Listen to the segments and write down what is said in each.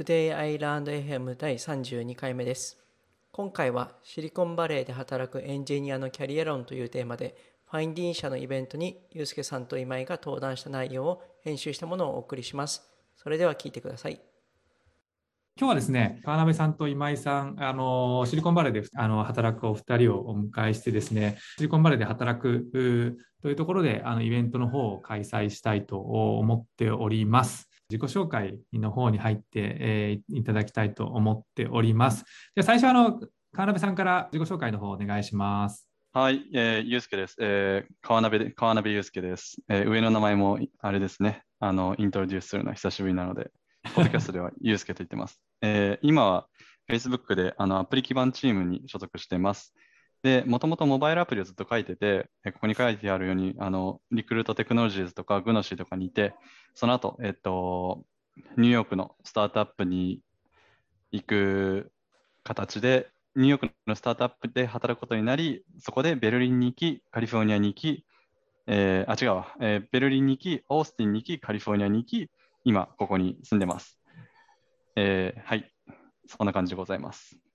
Today I Learned FM 第32回目です。今回はシリコンバレーで働くエンジニアのキャリア論というテーマで、ファインディーン社のイベントにユうスケさんと今井が登壇した内容を編集したものをお送りします。それでは聞いてください。今日はですね、川辺さんと今井さん、あのシリコンバレーであの働くお二人をお迎えしてですね、シリコンバレーで働くというところであのイベントの方を開催したいと思っております。自己紹介の方に入って、えー、いただきたいと思っております。では最初あの川辺さんから自己紹介の方お願いします。はい、えー、ゆうすけです。えー、川辺川辺ゆうすけです、えー。上の名前もあれですね、あのイントロデュースするのは久しぶりなので、ポッドキャストではゆうすけと言ってます。えー、今は Facebook であのアプリ基盤チームに所属しています。で、もともとモバイルアプリをずっと書いてて、ここに書いてあるように、あのリクルートテクノロジーズとかグノシーとかにいて、その後、えっと、ニューヨークのスタートアップに行く形で、ニューヨークのスタートアップで働くことになり、そこでベルリンに行き、カリフォルニアに行き、えー、あ、違うわ、えー、ベルリンに行き、オースティンに行き、カリフォルニアに行き、今、ここに住んでます。えー、はい、そんな感じでございます。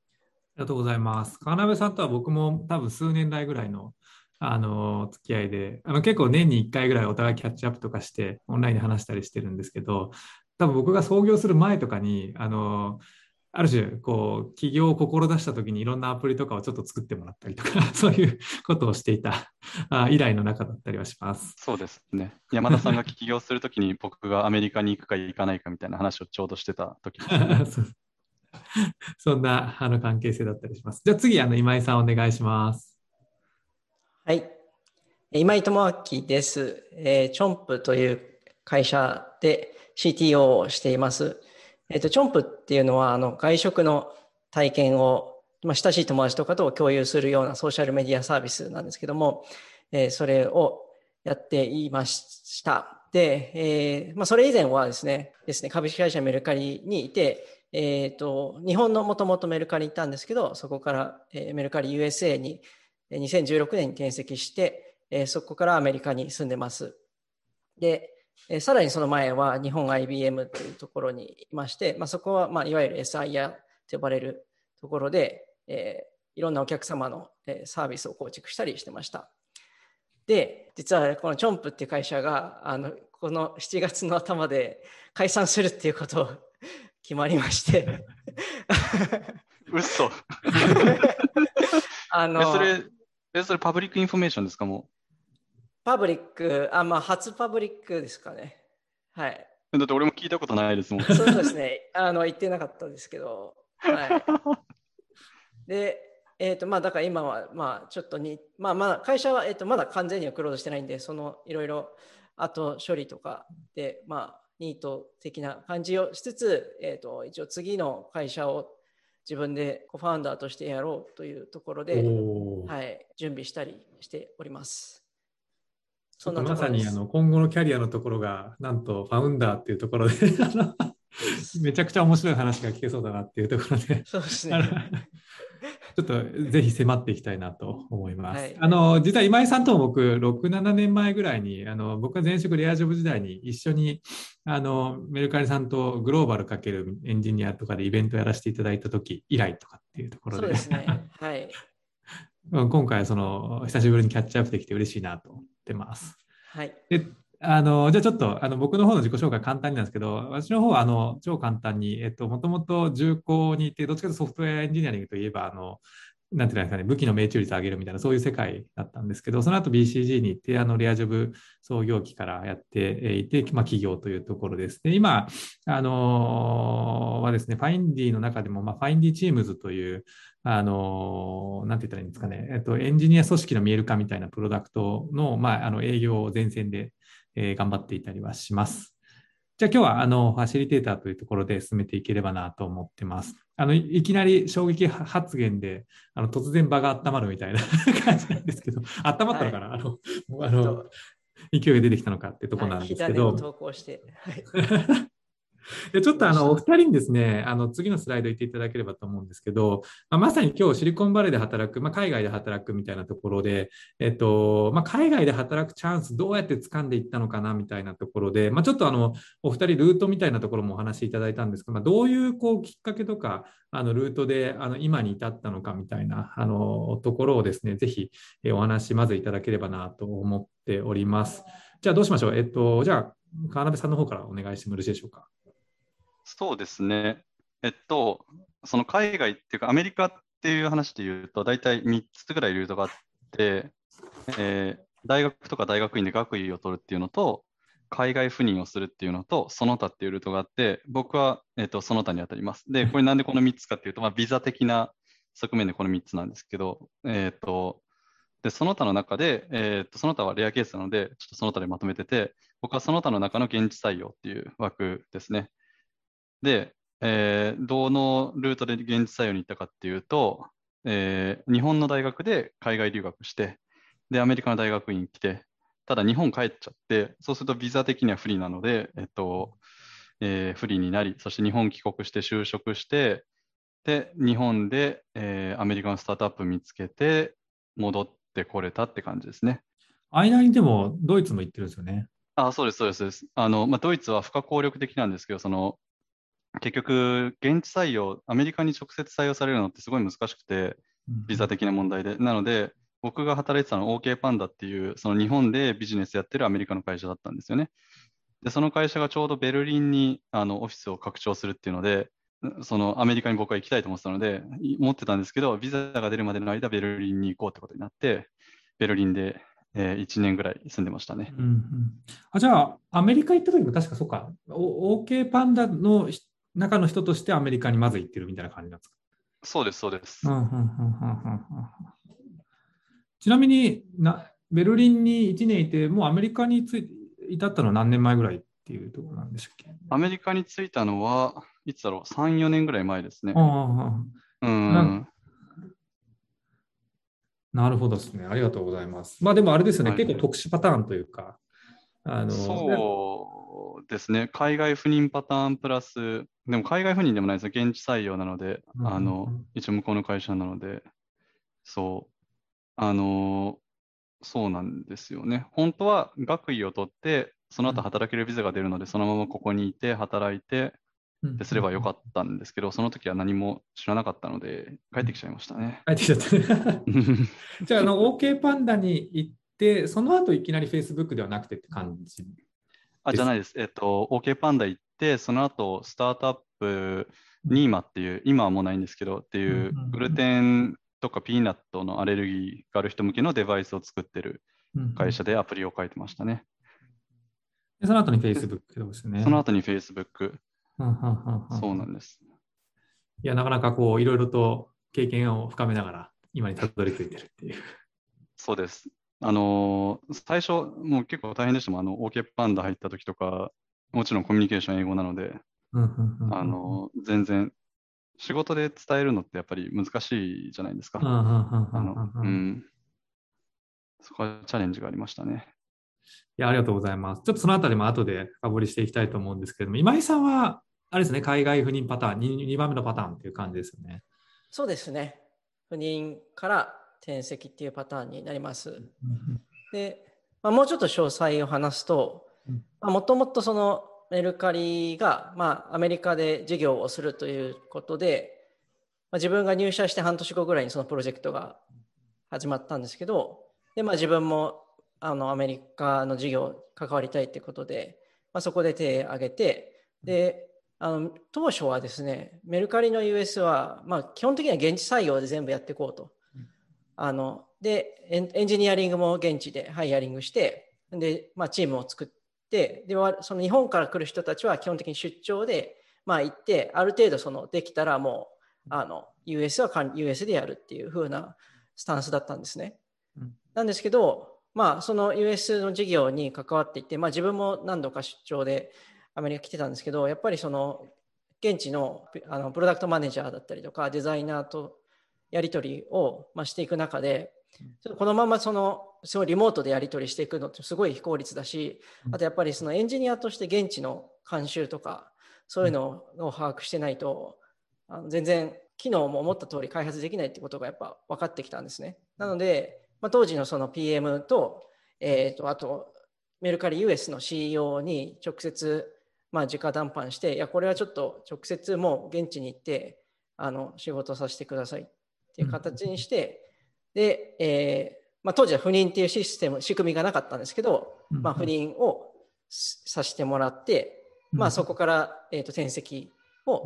ありがとうございます。川辺さんとは僕も多分数年来ぐらいのあの付き合いであの結構年に1回ぐらいお互いキャッチアップとかしてオンラインで話したりしてるんですけど多分僕が創業する前とかにあのある種こう起業を志した時にいろんなアプリとかをちょっと作ってもらったりとか そういうことをしていたあ以来の中だったりはします。そうですね。山田さんが起業する時に僕がアメリカに行くか行かないかみたいな話をちょうどしてた時 そんなあの関係性だったりしますじゃあ次あの今井さんお願いしますはい今井智明です、えー、チョンプという会社で CTO をしています。えっ、ー、と、チョンプっていうのは、あの、外食の体験を、まあ、親しい友達とかと共有するようなソーシャルメディアサービスなんですけども、えー、それをやっていました。で、えー、まあ、それ以前はですね、ですね、株式会社メルカリにいて、えっ、ー、と、日本のもともとメルカリにいたんですけど、そこから、えー、メルカリ USA に2016年に転籍して、えー、そこからアメリカに住んでます。で、えー、さらにその前は日本 IBM というところにいまして、まあ、そこはまあいわゆる SIR と呼ばれるところで、えー、いろんなお客様のえサービスを構築したりしてました。で、実はこのチョンプっていう会社が、あの、この7月の頭で解散するっていうことを決まりまして嘘 あのそれ、え、それ public information ですかも public、あ、まあ、初 public ですかね。はい。だって俺も聞いたことないですもん。そうですね。あの、言ってなかったですけど。はい。で、えっ、ー、と、まあ、だから今は、まあ、ちょっとに、まあ、まだ会社は、えっ、ー、と、まだ完全にはクローズしてないんで、その、いろいろ、あと処理とかで、まあ、ニート的な感じをしつつ、えっ、ー、と、一応次の会社を自分でコファウンダーとしてやろうというところで、はい、準備したりしております。そんなまさにあの今後のキャリアのところが、なんとファウンダーっていうところで めちゃくちゃ面白い話が聞けそうだなっていうところでそうですね。ちょっとぜひ迫っていきたいなと思います。はい、あの実は今井さんとも僕、6、7年前ぐらいに、あの僕が前職レアジョブ時代に一緒にあのメルカリさんとグローバルかけるエンジニアとかでイベントやらせていただいた時以来とかっていうところで。ですね。はい。今回その久しぶりにキャッチアップできて嬉しいなとってます。はい。であのじゃあちょっとあの僕の方の自己紹介簡単になんですけど、私の方はあの超簡単に、えっと、もともと重工にいて、どっちかというとソフトウェアエンジニアリングといえば、あのなんていうんですかね、武器の命中率を上げるみたいな、そういう世界だったんですけど、その後 BCG に行って、あのレアジョブ創業期からやっていて、まあ、企業というところです。で今、あのー、はですね、ファインディの中でも、まあ、ファインディチームズという、あの、なんて言ったらいいんですかね、えっと、エンジニア組織の見える化みたいなプロダクトの、まあ、あの営業を前線で、えー、頑張っていたりはします。じゃあ今日はあのファシリテーターというところで進めていければなと思ってます。あのいきなり衝撃発言であの突然場が温まるみたいな 感じなんですけど、温まったのかな、はい、あのあの勢いが出てきたのかっていうところなんですけど。はい、投稿して、はい でちょっとあのお二人にですね、あの次のスライド行っていただければと思うんですけど、まあ、まさに今日シリコンバレーで働く、まあ、海外で働くみたいなところで、えっとまあ、海外で働くチャンスどうやって掴んでいったのかなみたいなところで、まあ、ちょっとあのお二人ルートみたいなところもお話しいただいたんですけど、まあ、どういうこうきっかけとかあのルートであの今に至ったのかみたいなあのところをですね、ぜひお話まずいただければなと思っております。じゃあどうしましょう？えっと、じゃあ川辺さんの方からお願いしてもよろしいでしょうか？そうですね。えっと、その海外っていうか、アメリカっていう話で言うと、大体3つぐらいルートがあって、えー、大学とか大学院で学位を取るっていうのと、海外赴任をするっていうのと、その他っていうルートがあって、僕は、えっと、その他に当たります。で、これなんでこの3つかっていうと、まあ、ビザ的な側面でこの3つなんですけど、えっと、で、その他の中で、えー、っと、その他はレアケースなので、ちょっとその他でまとめてて、僕はその他の中の現地採用っていう枠ですね。で、えー、どのルートで現地採用に行ったかっていうと、えー、日本の大学で海外留学して、で、アメリカの大学院に来て、ただ日本帰っちゃって、そうするとビザ的には不利なので、えっと、えー、不利になり、そして日本帰国して就職して、で、日本で、えー、アメリカのスタートアップ見つけて、戻ってこれたって感じですね。間にでもドイツも行ってるんですよね。あそうです、そうです。あのまあ、ドイツは不可抗力的なんですけど、その結局、現地採用、アメリカに直接採用されるのってすごい難しくて、ビザ的な問題で。なので、僕が働いてたのは OK パンダっていう、その日本でビジネスやってるアメリカの会社だったんですよね。で、その会社がちょうどベルリンにあのオフィスを拡張するっていうので、そのアメリカに僕は行きたいと思ってたので、思ってたんですけど、ビザが出るまでの間、ベルリンに行こうってことになって、ベルリンで、えー、1年ぐらい住んでましたね。うんうん、あじゃあ、アメリカ行った時も確かそうか、OK パンダの中の人としてアメリカにまず行ってるみたいな感じなんですか？そうです、そうです。ちなみにな、ベルリンに1年いて、もうアメリカについ至ったのは何年前ぐらいっていうところなんでしたっけ？アメリカに着いたのは、いつだろう、3、4年ぐらい前ですね。うん。なるほどですね。ありがとうございます。まあでもあれですよね、はい、結構特殊パターンというか、あのそうですね、海外赴任パターンプラス、でも海外赴任でもないです。よ、現地採用なので、うん、あの一応向こうの会社なので、そう、あの、そうなんですよね。本当は学位を取って、その後働けるビザが出るので、そのままここにいて、働いて、ですればよかったんですけど、その時は何も知らなかったので、帰ってきちゃいましたね。帰ってきちゃった。じゃあ、あの、OK パンダに行って、その後いきなり Facebook ではなくてって感じあ、じゃないです。えっと、OK パンダ行って、その後、スタートアップ、ニーマっていう、今はもうないんですけど、っていう、グルテンとかピーナットのアレルギーがある人向けのデバイスを作ってる会社でアプリを書いてましたね。でその後に Facebook ですね。その後に Facebook。そうなんです。いや、なかなかこう、いろいろと経験を深めながら、今にたどり着いてるっていう。そうです。あのー、最初、もう結構大変でしたもん。あの、OK パンダ入った時とか、もちろんコミュニケーション英語なので、あのー、全然、仕事で伝えるのってやっぱり難しいじゃないですか。うん。そこはチャレンジがありましたね。いや、ありがとうございます。ちょっとそのあたりも後で深掘りしていきたいと思うんですけれども、今井さんは、あれですね、海外赴任パターン2、2番目のパターンっていう感じですよね。そうですね。赴任から転籍っていうパターンになります。で、まあ、もうちょっと詳細を話すと、もともとそのメルカリが、まあ、アメリカで事業をするということで、まあ、自分が入社して半年後ぐらいにそのプロジェクトが始まったんですけど、で、まあ、自分もあのアメリカの事業関わりたいってことで、まあ、そこで手を挙げて、で、あの当初はですね、メルカリの US は、まあ、基本的には現地採用で全部やっていこうと。あのでエンジニアリングも現地でハイヤリングして、でまあ、チームを作って、でその日本から来る人たちは基本的に出張で、まあ、行って、ある程度そのできたらもうあの US は US でやるっていう風なスタンスだったんですね。なんですけど、まあ、その US の事業に関わっていて、まあ、自分も何度か出張でアメリカ来てたんですけど、やっぱりその現地のあのプロダクトマネージャーだったりとか、デザイナーとやり取りを、まあ、していく中で、このままそのすごいリモートでやり取りしていくのってすごい非効率だし、あとやっぱりそのエンジニアとして現地の慣習とか、そういうのを把握してないと、あの全然機能も思った通り開発できないってことがやっぱ分かってきたんですね。なので、まあ、当時のその PM と、えーと、あとメルカリ US の CEO に直接、まあ、直談判して、いや、これはちょっと直接もう現地に行ってあの仕事させてくださいっていう形にして、で、えーまあ、当時は不妊っていうシステム、仕組みがなかったんですけど、まあ、不妊をさせてもらって、まあ、そこから、えー、と転籍を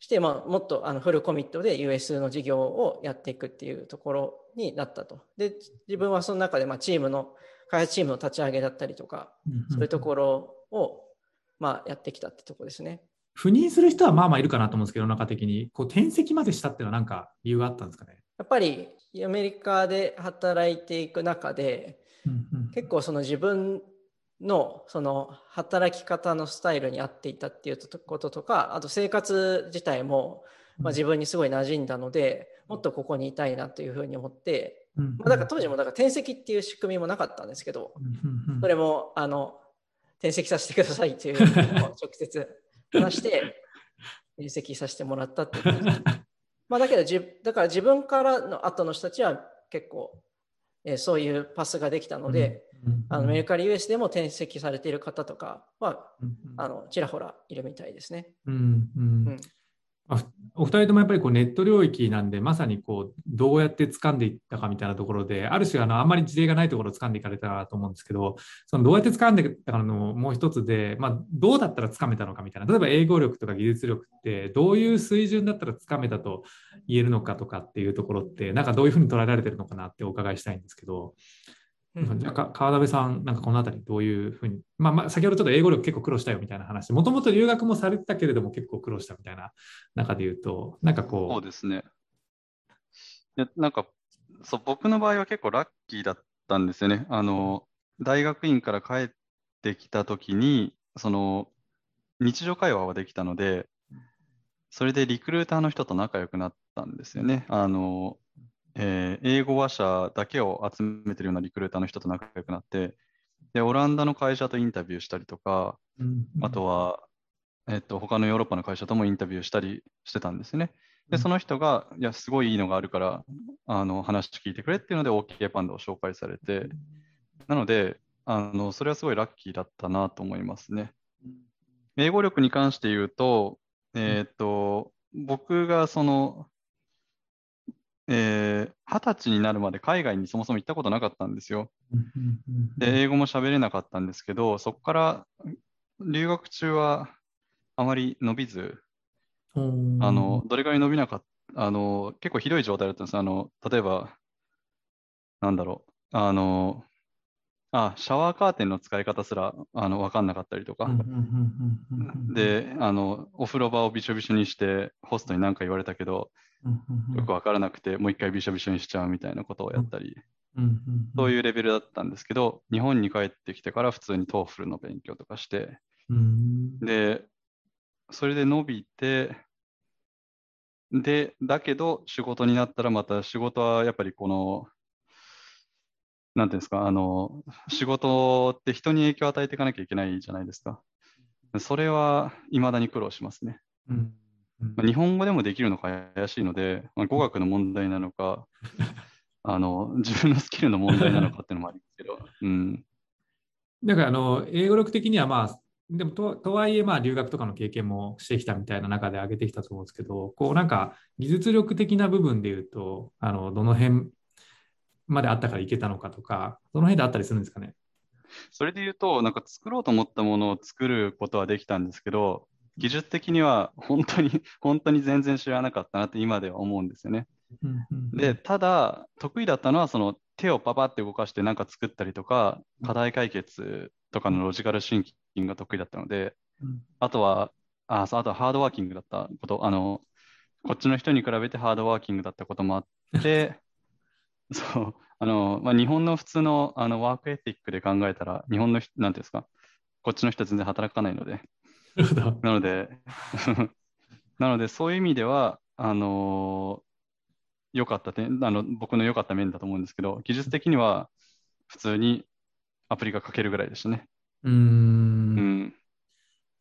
して、まあ、もっとあのフルコミットで US の事業をやっていくっていうところになったと。で、自分はその中で、まあ、チームの、開発チームの立ち上げだったりとか、そういうところを、まあ、やってきたってとこですね。赴任する人はまあまあいるかなと思うんですけど、中的に。こう転籍までしたっていうのは何か理由があったんですかね？やっぱりアメリカで働いていく中で、結構その自分のその働き方のスタイルに合っていたっていうこととかあと生活自体も、まあ、自分にすごい馴染んだのでもっとここにいたいなというふうに思って、まあ、だから当時もだから転籍っていう仕組みもなかったんですけど、それもあの転籍させてくださいっていうのを直接話して転籍させてもらったっていうまあだけどじだから自分からの後の人たちは結構、えー、そういうパスができたので、あのメルカリ US でも転籍されている方とかは、あのちらほらいるみたいですね。うん。うんお二人ともやっぱりこうネット領域なんで、まさにこうどうやって掴んでいったかみたいなところで、ある種あ、あんまり事例がないところを掴んでいかれたと思うんですけど、そのどうやって掴んでいったかのもう一つで、まあ、どうだったら掴めたのかみたいな、例えば英語力とか技術力って、どういう水準だったら掴めたと言えるのかとかっていうところって、なんかどういうふうに捉えられてるのかなってお伺いしたいんですけど、じゃあ川辺さん、なんかこのあたりどういうふうに、まあ、まあ先ほどちょっと英語力結構苦労したよみたいな話、もともと留学もされてたけれども結構苦労したみたいな中で言うと、なんかこう。そうですね。いやなんかそう僕の場合は結構ラッキーだったんですよね。あの大学院から帰ってきたときに、その日常会話はできたので、それでリクルーターの人と仲良くなったんですよね。あのえー、英語話者だけを集めてるようなリクルーターの人と仲良くなって、で、オランダの会社とインタビューしたりとか、うん、あとは、えっと、他のヨーロッパの会社ともインタビューしたりしてたんですね。で、その人が、いや、すごいいいのがあるから、あの、話聞いてくれっていうので、OK パンダを紹介されて、なので、あの、それはすごいラッキーだったなと思いますね。英語力に関して言うと、えっ、と、僕がその、えー、20歳になるまで海外にそもそも行ったことなかったんですよ。で、英語も喋れなかったんですけど、そこから留学中はあまり伸びず、あのどれぐらい伸びなかったあの、結構ひどい状態だったんです。あの例えば、なんだろう、あの、あ、シャワーカーテンの使い方すらあの分かんなかったりとか。で、あの、お風呂場をびしょびしょにして、ホストに何か言われたけど、よく分からなくて、もう一回びしょびしょにしちゃうみたいなことをやったり、そういうレベルだったんですけど、日本に帰ってきてから普通に TOEFL の勉強とかして、で、それで伸びて、で、だけど仕事になったらまた仕事はやっぱりこの、なんていうんですか、あの、仕事って人に影響を与えていかなきゃいけないじゃないですか。それは未だに苦労しますね。うんまあ、日本語でもできるのか怪しいので、まあ、語学の問題なのか、あの自分のスキルの問題なのかっていうのもありますけど。うん、だからあの英語力的にはまあでもととはいえまあ留学とかの経験もしてきたみたいな中で上げてきたと思うんですけどこうなんか技術力的な部分で言うとあのどの辺まであったからいけたのかとかどの辺であったりするんですかね？それで言うとなんか作ろうと思ったものを作ることはできたんですけど技術的には本当に、本当に全然知らなかったなって今では思うんですよね。で、ただ、得意だったのは、その手をパパって動かして何か作ったりとか、課題解決とかのロジカルシンキングが得意だったので、あとは、ああとはハードワーキングだったこと、あの、こっちの人に比べてハードワーキングだったこともあって、そう、あの、まあ、日本の普通のあのワークエティックで考えたら、日本の、なんていうんですか、こっちの人は全然働かないので、なので なので、そういう意味では、あの良かった点あの、僕の良かった面だと思うんですけど、技術的には普通にアプリが書けるぐらいでしたね。うん。うん。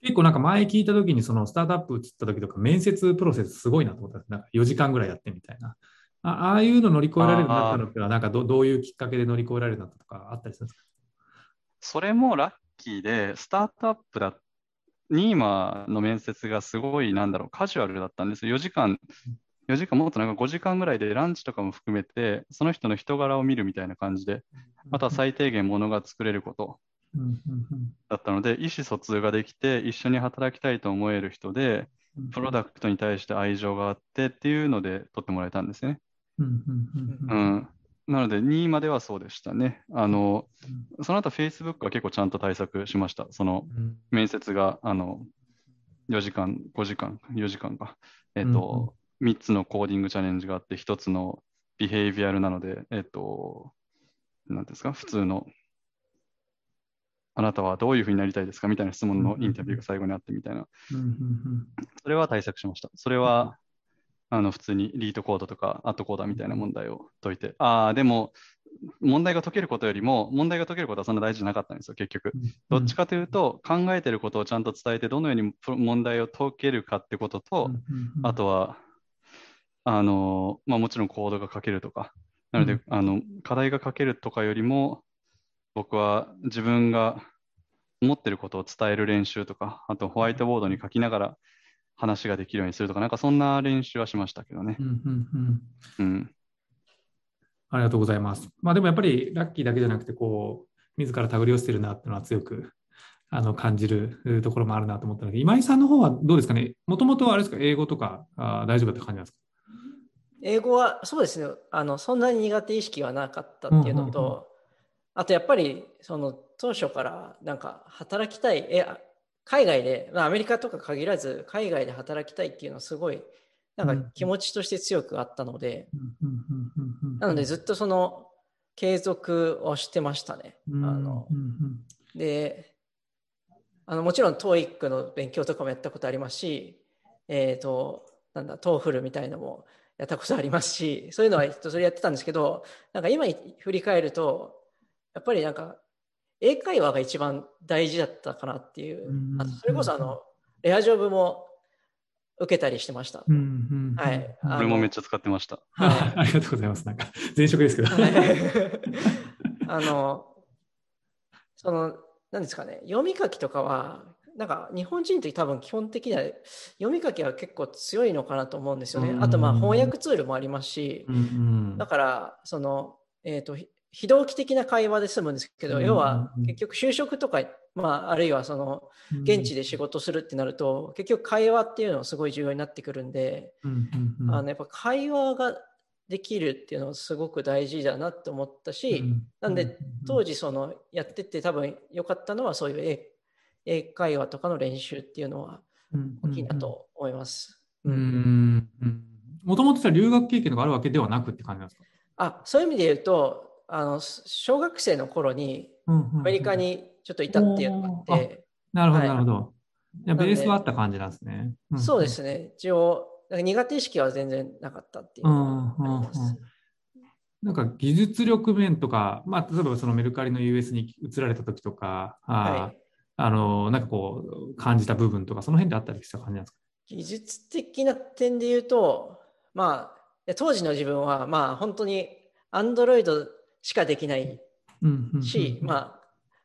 結構なんか前聞いた時にそのスタートアップ移った時とか面接プロセスすごいなと思ったなんか4時間ぐらいやってみたいな。あああいうの乗り越えられるようになったのか、なんかどどういうきっかけで乗り越えられるようになったとかあったりするんですか？それもラッキーで、スタートアップだ、ニーマの面接がすごい、なんだろう、カジュアルだったんです。よ。4時間、4時間、もっとなんか5時間ぐらいでランチとかも含めて、その人の人柄を見るみたいな感じで、あとは最低限ものが作れること。だったので、意思疎通ができて、一緒に働きたいと思える人で、プロダクトに対して愛情があってっていうので取ってもらえたんですね。うん、なので、2位まではそうでしたね。あの、その後、Facebook は結構ちゃんと対策しました。その、面接が、あの、4時間、5時間、4時間か。えっ、と、3つのコーディングチャレンジがあって、1つのビヘイビアルなので、えっ、と、なんですか、普通の、あなたはどういうふうになりたいですか？みたいな質問のインタビューが最後にあってみたいな。それは対策しました。それは、あの普通にリートコードとかアットコーダーみたいな問題を解いて、ああ、でも問題が解けることよりも、問題が解けることはそんな大事じゃなかったんですよ、結局。どっちかというと、考えてることをちゃんと伝えて、どのように問題を解けるかってことと、あとは、あのまあ、もちろんコードが書けるとか、なので、あの課題が書けるとかよりも、僕は自分が思ってることを伝える練習とか、あとホワイトボードに書きながら話ができるようにするとか、なんかそんな練習はしましたけどね。うんうんうん、ありがとうございます。まあでもやっぱりラッキーだけじゃなくて、こう、自ら手繰り寄せてるなっていうのは強くあの感じるところもあるなと思ったので、今井さんの方はどうですかね、もともとあれですか、英語とかあ大丈夫って感じなんですか？英語はそうですね。あの、そんなに苦手意識はなかったっていうのと、うんうんうん、あとやっぱりその当初からなんか働きたい、え海外で、まあ、アメリカとか限らず海外で働きたいっていうのはすごいなんか気持ちとして強くあったので、なのでずっとその継続をしてましたね。あのであのもちろん TOEIC の勉強とかもやったことありますし、えっ、ー、と、なんだ、TOEFL みたいなのもやったことありますし、そういうのはそれやってたんですけど、なんか今振り返ると、やっぱりなんか英会話が一番大事だったかなっていう、あとそれこそあの、レアジョブも受けたりしてました。はい。俺もめっちゃ使ってました。はい、ありがとうございます。なんか、前職ですけど。あの、その、何ですかね、読み書きとかは、なんか日本人って多分基本的には読み書きは結構強いのかなと思うんですよね。あとまあ翻訳ツールもありますし、だからその、えっ、ー、と非同期的な会話で済むんですけど、要は結局就職とか、まあ、あるいはその現地で仕事するってなると、結局会話っていうのはすごい重要になってくるんで、あのやっぱ会話ができるっていうのはすごく大事だなって思ったし、なんで当時そのやってて多分良かったのはそういう英会話とかの練習っていうのは大きいなと思います。もともと留学経験があるわけではなくって感じなんですか？あそういう意味で言うとあの小学生の頃にアメリカにちょっといたっていうのがあって。なるほど、なるほど。ベースはあった感じなんですね。そうですね。一応、苦手意識は全然なかったっていうのがあります。なんか技術力面とか、まあ、例えばそのメルカリの US に移られた時とか、はい、あのなんかこう感じた部分とか、その辺であったりした感じなんですか？技術的な点で言うと、まあ、当時の自分は、まあ、本当に Android しかできないし、ま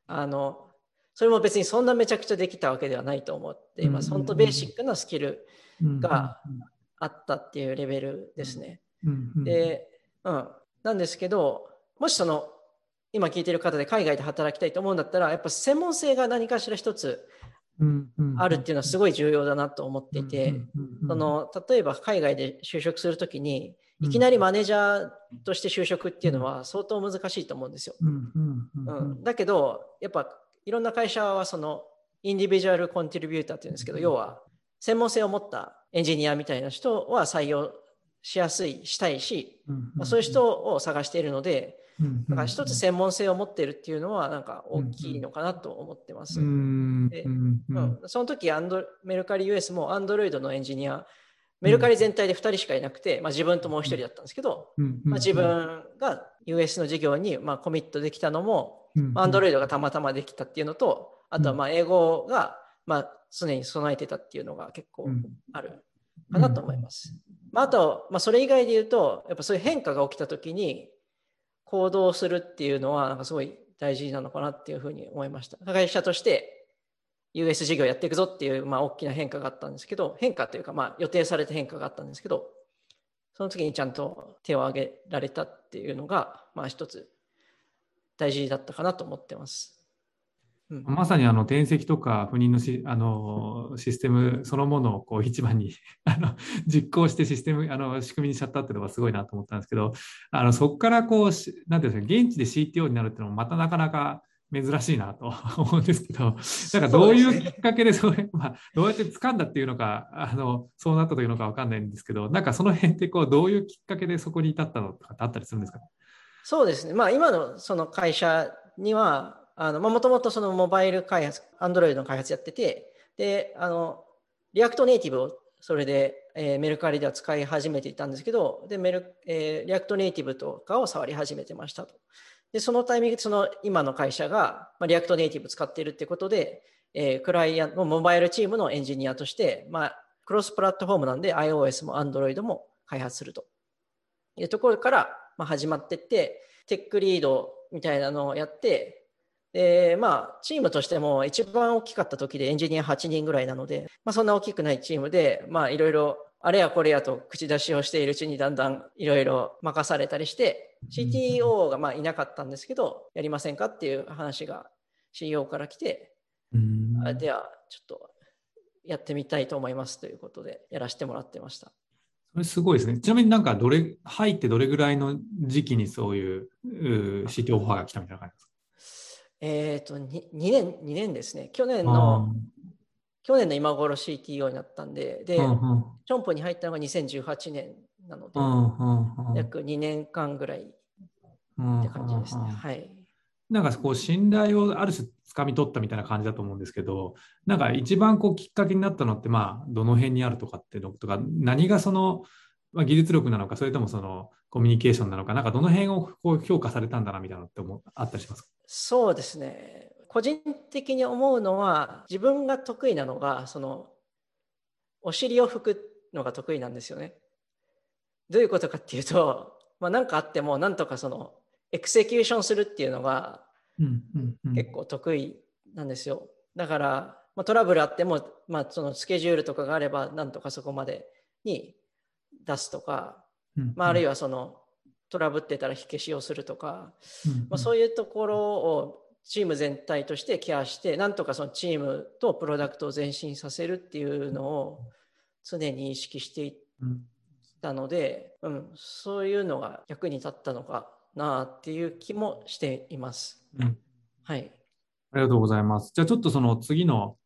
あ、あの、それも別にそんなめちゃくちゃできたわけではないと思っています。本当ベーシックなスキルがあったっていうレベルですね。で、うん。なんですけど、もしその、今聞いてる方で海外で働きたいと思うんだったら、やっぱ専門性が何かしら一つあるっていうのはすごい重要だなと思っていて、その例えば海外で就職するときに、いきなりマネージャーとして就職っていうのは相当難しいと思うんですよ。うんだけど、やっぱいろんな会社はそのインディビジュアルコントリビューターっていうんですけど、要は専門性を持ったエンジニアみたいな人は採用しやすい、したいし、まあ、そういう人を探しているので、だから一つ専門性を持っているっていうのはなんか大きいのかなと思ってます。でうん、その時アンドメルカリ US もアンドロイドのエンジニアメルカリ全体で2人しかいなくて、まあ、自分ともう1人だったんですけど、まあ、自分が US の事業にまあコミットできたのも、アンドロイドがたまたまできたっていうのと、あとはまあ英語がまあ常に備えてたっていうのが結構あるかなと思います。まあ、あと、まあ、それ以外で言うと、やっぱそういう変化が起きたときに行動するっていうのは、なんかすごい大事なのかなっていうふうに思いました。会社として US 事業やっていくぞっていう、まあ、大きな変化があったんですけど、変化というか、まあ、予定された変化があったんですけど、その時にちゃんと手を挙げられたっていうのが、まあ、一つ大事だったかなと思ってます。うん、まさにあの転籍とか不妊のしあのシステムそのものをこう一番に あの実行してシステムあの仕組みにしちゃったっていうのがすごいなと思ったんですけどあのそこからこうなんていうんですか現地で CTO になるっていうのもまたなかなか珍しいなと 思うんですけど、なんかどういうきっかけでそれ、まあ、どうやって掴んだっていうのか、あのそうなったというのか分かんないんですけど、なんかその辺ってこうどういうきっかけでそこに至ったのとかってあったりするんですか？そうですね、まあ、今のその会社には、もともとそのモバイル開発、 Android の開発やってて、で、あの、 React Native をそれで、えー、メルカリでは使い始めていたんですけど、で、メル、えー、 React Native とかを触り始めてましたと。で、そのタイミングでその今の会社が、まあ、 React Native 使っているってことで、えー、クライアント、モバイルチームのエンジニアとして、まあ、クロスプラットフォームなんで iOS も Android も開発すると。いうところから、まあ、始まってって、テックリードみたいなのをやって、で、まあ、チームとしても一番大きかった時でエンジニア8人ぐらいなので、まあ、そんな大きくないチームで、まあ、いろいろ、あれやこれやと口出しをしているうちにだんだんいろいろ任されたりして、CTO がまあいなかったんですけど、やりませんかっていう話が CEO から来て、では、ちょっとやってみたいと思いますということで、やらせてもらってました。それすごいですね。ちなみになんかどれ、入ってどれぐらいの時期にそういう CTO オファーが来たみたいな感じですか？えっ、ー、と2、2年、2年ですね。去年の、去年の今頃 CTO になったんで、で、チョンポに入ったのが2018年なので、約2年間ぐらいって感じですね。はい。なんかこう信頼をある種掴み取ったみたいな感じだと思うんですけど、なんか一番こうきっかけになったのって、まあ、どの辺にあるとかっていうのとか、何がその、まあ、技術力なのか、それともそのコミュニケーションなのか、なんかどの辺をこう評価されたんだなみたいなのって思あったりしますか？そうですね。個人的に思うのは、自分が得意なのが、その、お尻を拭くのが得意なんですよね。どういうことかっていうと、まあ、何かあっても、なんとかその、エクセキューションするっていうのが、結構得意なんですよ。だから、まあ、トラブルあっても、まあ、そのスケジュールとかがあれば、なんとかそこまでに出すとか、まあ、あるいはその、トラブってたら火消しをするとか、まあ、そういうところをチーム全体としてケアしてなんとかそのチームとプロダクトを前進させるっていうのを常に意識していったので、うん、そういうのが役に立ったのかなっていう気もしています。うん、はい。ありがとうございます。じゃあちょっとその次の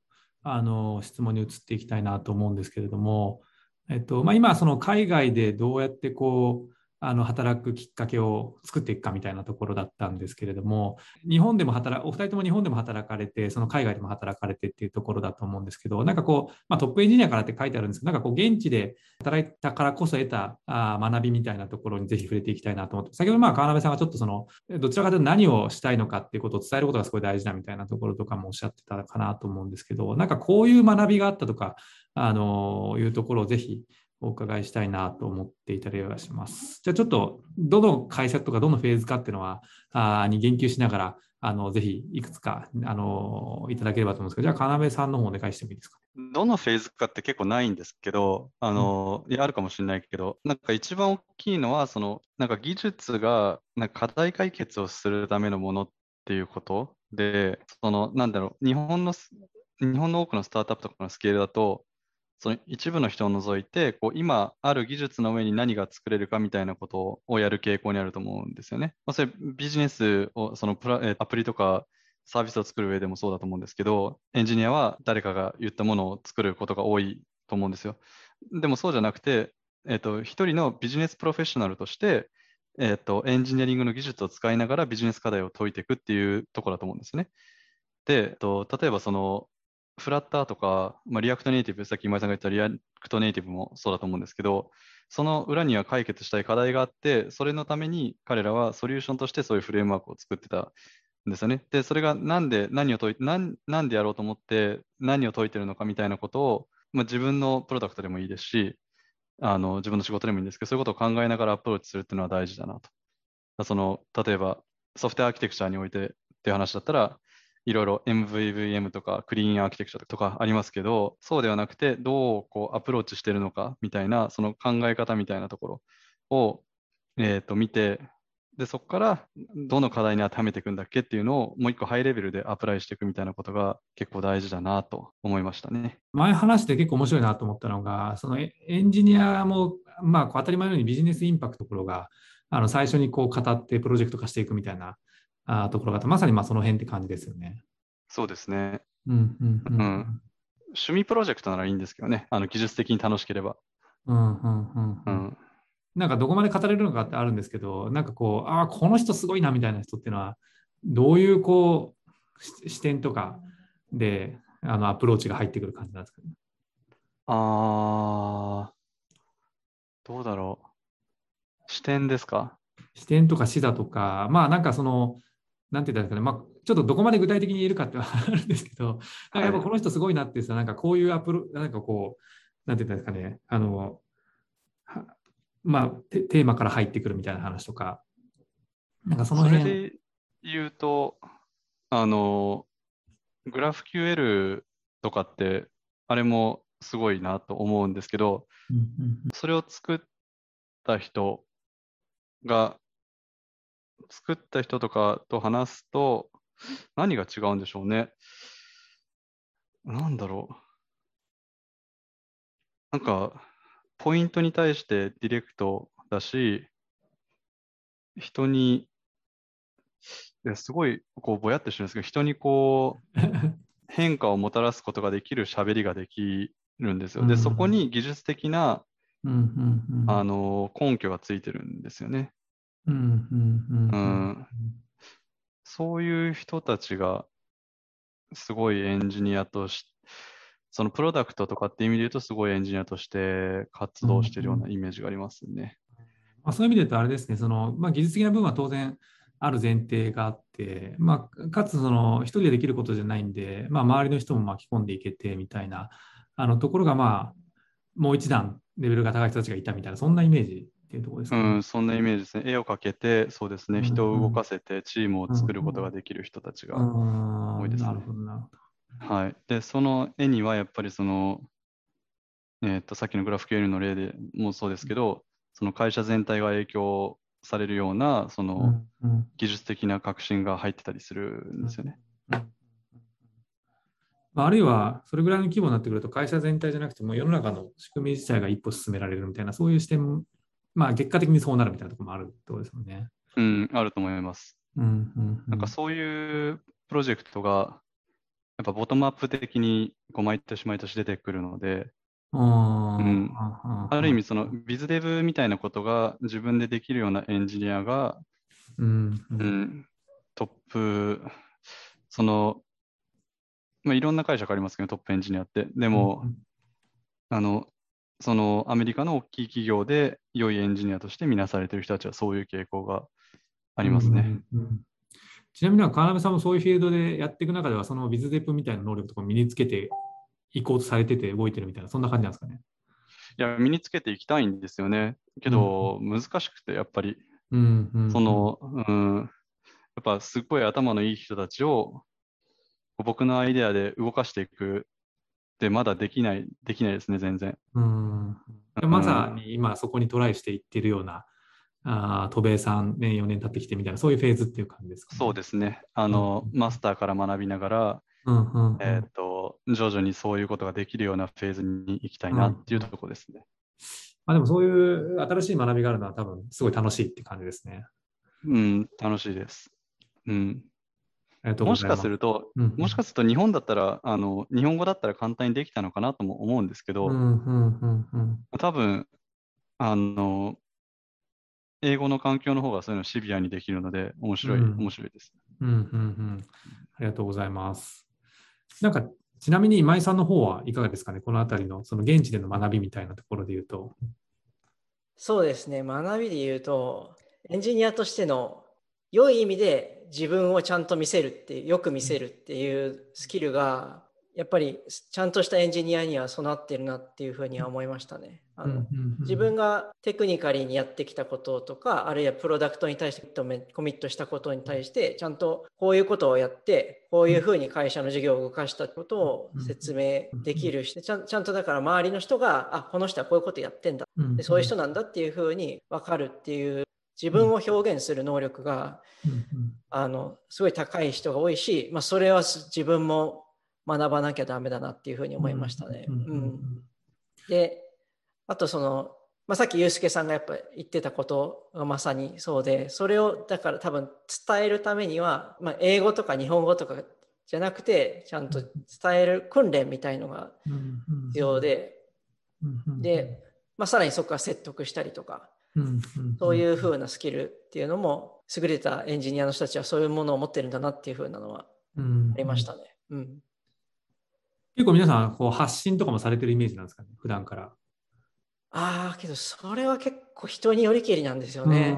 あの質問に移っていきたいなと思うんですけれども、えっとまあ、今その海外でどうやってこうあの働くきっかけを作っていくかみたいなところだったんですけれども、日本でも働お二人とも日本でも働かれて、その海外でも働かれてっていうところだと思うんですけど、なんかこう、まあ、トップエンジニアからって書いてあるんですけど、なんかこう、現地で働いたからこそ得たあ学びみたいなところにぜひ触れていきたいなと思って、先ほどまあ川辺さんがちょっとその、どちらかというと何をしたいのかっていうことを伝えることがすごい大事だみたいなところとかもおっしゃってたかなと思うんですけど、なんかこういう学びがあったとか、あのいうところをぜひお伺いしたいなと思っていたりはします。じゃあちょっと、どの会社とかどのフェーズかっていうのは、あに言及しながら、あのぜひいくつかあのいただければと思うんですけど、じゃあ、金さんの方お願いしてもいいですか。どのフェーズかって結構ないんですけど、あの、うん、いや、あるかもしれないけど、なんか一番大きいのは、その、なんか技術がなんか課題解決をするためのものっていうことで、その、なんだろう、日本の、日本の多くのスタートアップとかのスケールだと、その一部の人を除いて、こう今ある技術の上に何が作れるかみたいなことをやる傾向にあると思うんですよね。まあ、それビジネスを、そのプラアプリとかサービスを作る上でもそうだと思うんですけど、エンジニアは誰かが言ったものを作ることが多いと思うんですよ。でもそうじゃなくて、えっ、と、一人のビジネスプロフェッショナルとして、えっ、と、エンジニアリングの技術を使いながらビジネス課題を解いていくっていうところだと思うんですね。で、えっと、例えばその、フラッターとか、まあ、 React Native、さっき今井さんが言った React Native もそうだと思うんですけど、その裏には解決したい課題があって、それのために彼らはソリューションとしてそういうフレームワークを作ってたんですよね。で、それがなんで何を解いなんなんでやろうと思って何を解いてるのかみたいなことを、まあ、自分のプロダクトでもいいですし、あの自分の仕事でもいいんですけど、そういうことを考えながらアプローチするっていうのは大事だなと。その例えばソフトウェアアーキテクチャにおいてっていう話だったら、いろいろ MVVM とかクリーンアーキテクチャとかありますけど、そうではなくて、どうこうアプローチしてるのかみたいな、その考え方みたいなところを、えー、と見て、で、そこからどの課題に当てはめていくんだっけっていうのをもう一個ハイレベルでアプライしていくみたいなことが結構大事だなと思いましたね。前話して結構面白いなと思ったのが、そのエンジニアも、まあ、当たり前のようにビジネスインパクトところが、あの最初にこう語ってプロジェクト化していくみたいなあところがまさにまあその辺って感じですよね。そうですね。うんうんうん、うん、趣味プロジェクトならいいんですけどね、あの技術的に楽しければ。うんうんうんうん、なんかどこまで語れるのかってあるんですけど、なんかこう、ああ、この人すごいなみたいな人っていうのは、どういうこう視点とかであのアプローチが入ってくる感じなんですか？ね。ああ、どうだろう。視点ですか？視点とか視座とか、まあなんかその、なんて言ったんですかね、まあ、ちょっとどこまで具体的に言えるかってあるんですけど、なんかやっぱこの人すごいなってさ、なんかこういうアプロ、なんかこう、なんて言ったんですかね、あの、まあテ、テーマから入ってくるみたいな話とか、なんかその辺。それで言うと、あの、グラフ QL とかって、あれもすごいなと思うんですけど、それを作った人が、作った人とかと話すと、何が違うんでしょうね。なんだろう。なんか、ポイントに対してディレクトだし、人に、すごいこうぼやってしてるんですけど、人にこう 変化をもたらすことができる喋りができるんですよ。で、そこに技術的な、あの根拠がついてるんですよね。そういう人たちがすごいエンジニアとして、そのプロダクトとかって意味で言うと、すごいエンジニアとして活動してるようなイメージがありますね。まあ、そういう意味で言うと、あれですね、そのまあ、技術的な部分は当然ある前提があって、まあ、かつその一人でできることじゃないんで、まあ、周りの人も巻き込んでいけてみたいなあのところが、まあ、もう一段レベルが高い人たちがいたみたいな、そんなイメージっていうところですか、ね、うん、そんなイメージですね。絵を描けて、そうですね、人を動かせて、チームを作ることができる人たちが多いですね。はい。で、その絵にはやっぱりその、えっ、ー、と、さっきのグラフ QL の例でもそうですけど、その会社全体が影響されるような、その技術的な革新が入ってたりするんですよね。あるいは、それぐらいの規模になってくると、会社全体じゃなくても、世の中の仕組み自体が一歩進められるみたいな、そういう視点まあ、結果的にそうなるみたいなところもあるってことですよね。うん、あると思います。うんうん、うん、なんかそういうプロジェクトが、やっぱボトムアップ的にこう毎年毎年出てくるので、うん、ある意味そのビズデブみたいなことが自分でできるようなエンジニアが、うん、うん、トップその、まあ、いろんな会社がありますけどトップエンジニアって。でも、うん、あのそのアメリカの大きい企業で良いエンジニアとして見なされている人たちはそういう傾向がありますね。うんうんちなみに川辺さんもそういうフィールドでやっていく中では、そのビズデップみたいな能力とか身につけていこうとされてて動いてるみたいな、そんな感じなんですかね？いや、身につけていきたいんですよね。けど、うん、難しくて、やっぱり、うんうん、その、うん、やっぱすっごい頭のいい人たちを僕のアイデアで動かしていくってまだできない、できないですね、全然。うん、まさに今そこにトライしていってるようなあ渡米3年、4年経ってきてみたいな、そういうフェーズっていう感じですか、ね、そうですね。あの、うん、マスターから学びながら、うんうんうん、えっ、ー、と、徐々にそういうことができるようなフェーズに行きたいなっていうところですね。まあ、でもそういう新しい学びがあるのは多分すごい楽しいって感じですね。うん、楽しいです。うん。もしかすると、うんうん、もしかすると日本だったらあの、日本語だったら簡単にできたのかなとも思うんですけど、うんうんうんうん、多分あの、英語の環境の方がそういうのシビアにできるので、面白い、うん、面白いです。うんうんうん。ありがとうございます。なんか、ちなみに今井さんの方はいかがですかね、このあたりのその現地での学びみたいなところで言うと。そうですね、学びで言うと、エンジニアとしての良い意味で自分をちゃんと見せるってよく見せるっていうスキルがやっぱりちゃんとしたエンジニアには備わってるなっていうふうには思いましたね。あの自分がテクニカリーにやってきたこととかあるいはプロダクトに対してコミットしたことに対してちゃんとこういうことをやってこういうふうに会社の事業を動かしたことを説明できるしちゃんちゃんとだから周りの人があこの人はこういうことやってんだ。でそういう人なんだっていうふうに分かるっていう自分を表現する能力が、あのすごい高い人が多いし、まあ、それは自分も学ばなきゃダメだなっていうふうに思いましたね。うん、であとその、まあ、さっきユースケさんがやっぱ言ってたことがまさにそうでそれをだから多分伝えるためには、まあ、英語とか日本語とかじゃなくてちゃんと伝える訓練みたいのが必要で、で、まあ、さらにそこから説得したりとか、そういうふうなスキルっていうのも優れたエンジニアの人たちはそういうものを持ってるんだなっていうふうなのはありましたね。うん結構皆さんこう発信とかもされてるイメージなんですかね、普段から。ああ、けどそれは結構人によりけりなんですよね。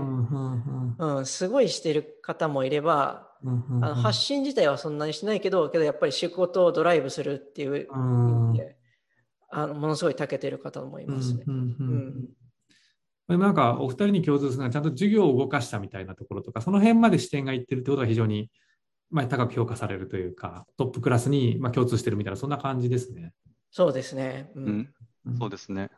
うん、すごいしてる方もいれば、あの発信自体はそんなにしないけど、けどやっぱり仕事をドライブするっていう意味で、あのものすごい長けてる方もいますね。なんかお二人に共通するのはちゃんと授業を動かしたみたいなところとか、その辺まで視点がいってるってことは非常にまあ、高く評価されるというか、トップクラスにまあ共通してるみたいな、そんな感じですね。そうですね。うん、うん、そうですね。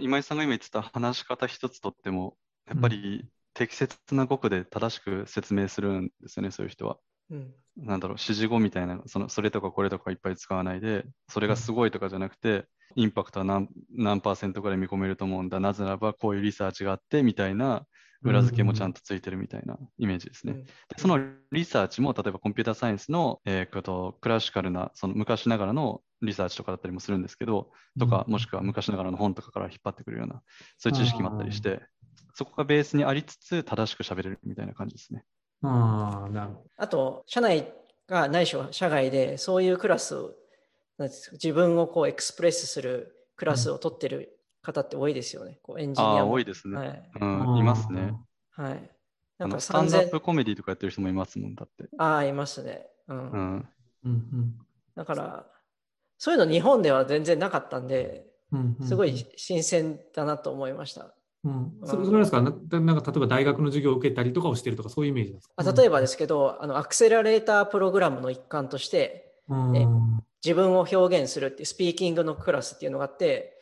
今井さんが今言ってた話し方一つとっても、やっぱり適切な語句で正しく説明するんですよね、そういう人は。うん、なんだろう、指示語みたいな、そのそれとかこれとかいっぱい使わないで、それがすごいとかじゃなくて、インパクトは何何パーセントぐらい見込めると思うんだ、なぜならばこういうリサーチがあってみたいな裏付けもちゃんとついてるみたいなイメージですね。うん、そのリサーチも、例えばコンピューターサイエンスの、えー、とクラシカルな、その昔ながらのリサーチとかだったりもするんですけど、とか、もしくは昔ながらの本とかから引っ張ってくるような、そういう知識もあったりして、そこがベースにありつつ、正しく喋れるみたいな感じですね。あなるほどあと、社内がないしは社外で、そういうクラスを、自分をこうエクスプレスするクラスを取ってる方って多いですよね。こうエンジニア多いですね、はい、うん。いますね。はい。なんかスタンドアップコメディとかやってる人もいますもんだって。ああ、いますね。うん。うんうん、だから、そういうの日本では全然なかったんで、すごい新鮮だなと思いました。うん、それですか？なんか例えば大学の授業を受けたりとかをしてるとかそういうイメージですか、あ例えばですけどあのアクセラレータープログラムの一環として、うん、自分を表現するっていうスピーキングのクラスっていうのがあって